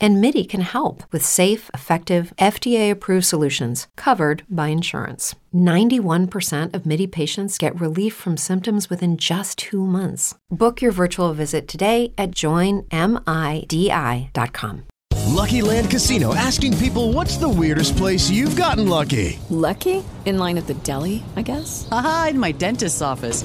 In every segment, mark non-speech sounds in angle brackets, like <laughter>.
And MIDI can help with safe, effective, FDA approved solutions covered by insurance. 91% of MIDI patients get relief from symptoms within just two months. Book your virtual visit today at joinmidi.com. Lucky Land Casino asking people what's the weirdest place you've gotten lucky? Lucky? In line at the deli, I guess? Aha, in my dentist's office.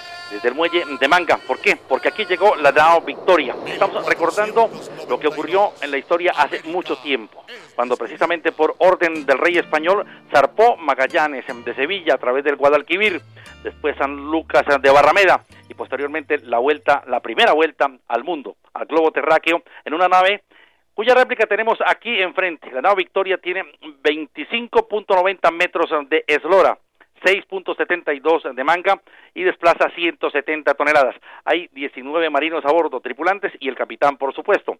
desde el muelle de Manga. ¿Por qué? Porque aquí llegó la Nao Victoria. Estamos recordando lo que ocurrió en la historia hace mucho tiempo, cuando precisamente por orden del rey español zarpó Magallanes de Sevilla a través del Guadalquivir, después San Lucas de Barrameda y posteriormente la vuelta, la primera vuelta al mundo, al globo terráqueo en una nave cuya réplica tenemos aquí enfrente. La nave Victoria tiene 25.90 metros de eslora, 6.72 de manga y desplaza 170 toneladas. Hay 19 marinos a bordo, tripulantes y el capitán, por supuesto.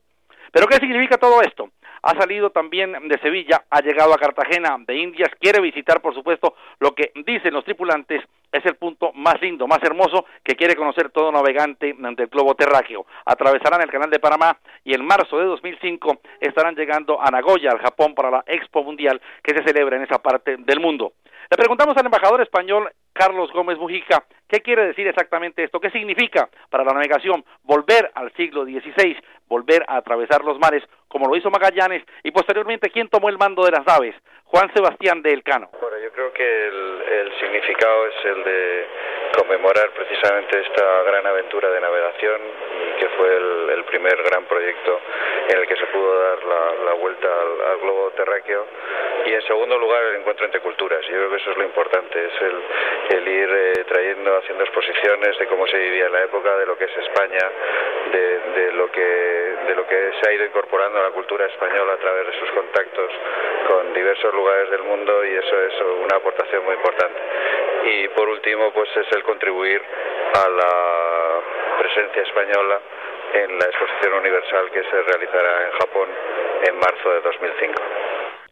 ¿Pero qué significa todo esto? Ha salido también de Sevilla, ha llegado a Cartagena de Indias, quiere visitar, por supuesto, lo que dicen los tripulantes es el punto más lindo, más hermoso que quiere conocer todo navegante del globo terráqueo. Atravesarán el canal de Panamá y en marzo de 2005 estarán llegando a Nagoya, al Japón, para la Expo Mundial que se celebra en esa parte del mundo. Le preguntamos al embajador español Carlos Gómez Mujica qué quiere decir exactamente esto, qué significa para la navegación volver al siglo XVI, volver a atravesar los mares como lo hizo Magallanes y posteriormente quién tomó el mando de las naves, Juan Sebastián de Elcano. Bueno, yo creo que el, el significado es el de conmemorar precisamente esta gran aventura de navegación que fue el, el primer gran proyecto en el que se pudo dar la, la vuelta al, al, globo terráqueo y en segundo lugar el encuentro entre culturas. Yo creo que eso es lo importante, es el, el ir eh, trayendo, haciendo exposiciones de cómo se vivía en la época, de lo que es España, de, de, lo que de lo que se ha ido incorporando a la cultura española a través de sus contactos con diversos lugares del mundo y eso es una aportación muy importante. Y por último, pues es el contribuir a la presencia española en la exposición universal que se realizará en Japón en marzo de 2005.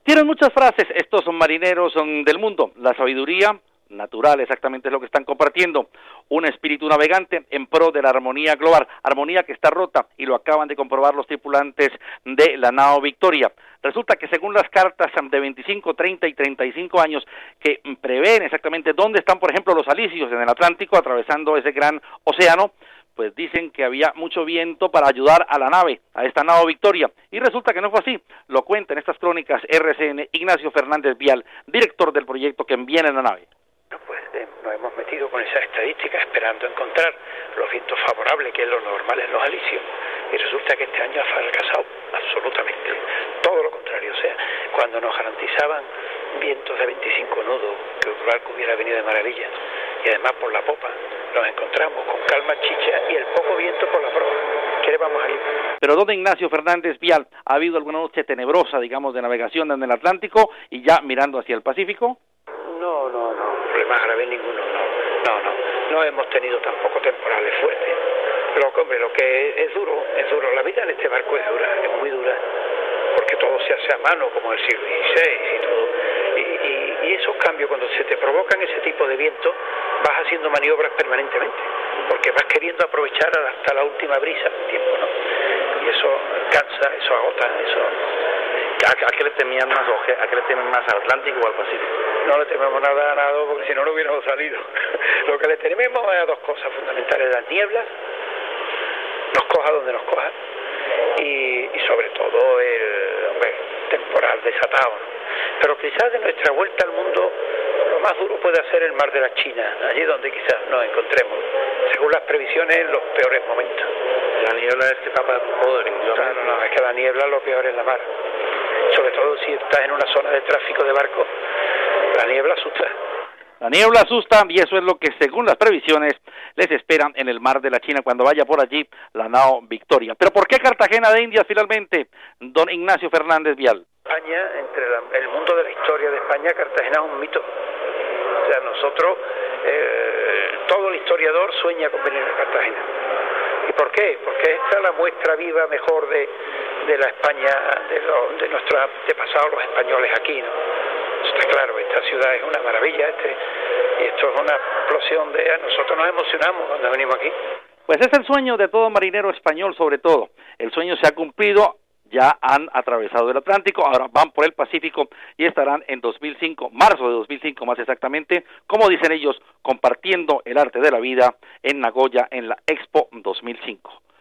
Tienen muchas frases estos son marineros del mundo, la sabiduría natural, exactamente es lo que están compartiendo, un espíritu navegante en pro de la armonía global, armonía que está rota y lo acaban de comprobar los tripulantes de la nao Victoria. Resulta que según las cartas de 25, 30 y 35 años que prevén exactamente dónde están, por ejemplo, los alisios en el Atlántico atravesando ese gran océano, pues dicen que había mucho viento para ayudar a la nave, a esta nave Victoria, y resulta que no fue así. Lo cuenta en estas crónicas RCN Ignacio Fernández Vial, director del proyecto que envía en la nave. Eh, nos hemos metido con esa estadística esperando encontrar los vientos favorables, que es lo normal en los alisios, y resulta que este año ha fracasado absolutamente. Todo lo contrario, o sea, cuando nos garantizaban vientos de 25 nudos, que el barco hubiera venido de maravilla, y además por la popa, nos encontramos con calma chicha y el poco viento por la proa. ¿Qué le vamos a ir? Pero ¿dónde Ignacio Fernández Vial ha habido alguna noche tenebrosa, digamos, de navegación en el Atlántico y ya mirando hacia el Pacífico? No, no, no, problemas graves ninguno, no, no, no, hemos tenido tampoco temporales fuertes. Pero, hombre, lo que es, es duro, es duro. La vida en este barco es dura, es muy dura, porque todo se hace a mano, como el siglo XVI y todo. Y, y, y esos cambios, cuando se te provocan ese tipo de viento, vas haciendo maniobras permanentemente, porque vas queriendo aprovechar hasta la última brisa del tiempo, ¿no? Y eso cansa, eso agota, eso... ¿A, a qué le temían más, a qué le temen más, al Atlántico o al Pacífico? No le tememos nada a nada, porque si no, no hubiéramos salido. <laughs> Lo que le tememos es a dos cosas fundamentales, las nieblas, nos coja donde nos coja, y, y sobre todo el hombre, temporal desatado, ¿no? Pero quizás de nuestra vuelta al mundo lo más duro puede ser el mar de la China, allí donde quizás nos encontremos, según las previsiones, en los peores momentos. La niebla es que tapa todo el Claro, no, es que la niebla lo peor es la mar. Sobre todo si estás en una zona de tráfico de barcos, la niebla asusta. La niebla asusta y eso es lo que según las previsiones les esperan en el mar de la China cuando vaya por allí la nao Victoria. Pero ¿por qué Cartagena de Indias finalmente, don Ignacio Fernández Vial? España, entre la, el mundo de la historia de España, Cartagena es un mito. O sea, nosotros, eh, todo el historiador sueña con venir a Cartagena. ¿Y por qué? Porque esta es la muestra viva mejor de, de la España, de, lo, de nuestros los españoles aquí, ¿no? Está claro, esta ciudad es una maravilla, este, y esto es una explosión de... Nosotros nos emocionamos cuando venimos aquí. Pues es el sueño de todo marinero español sobre todo. El sueño se ha cumplido, ya han atravesado el Atlántico, ahora van por el Pacífico y estarán en 2005, marzo de 2005 más exactamente, como dicen ellos, compartiendo el arte de la vida en Nagoya en la Expo 2005.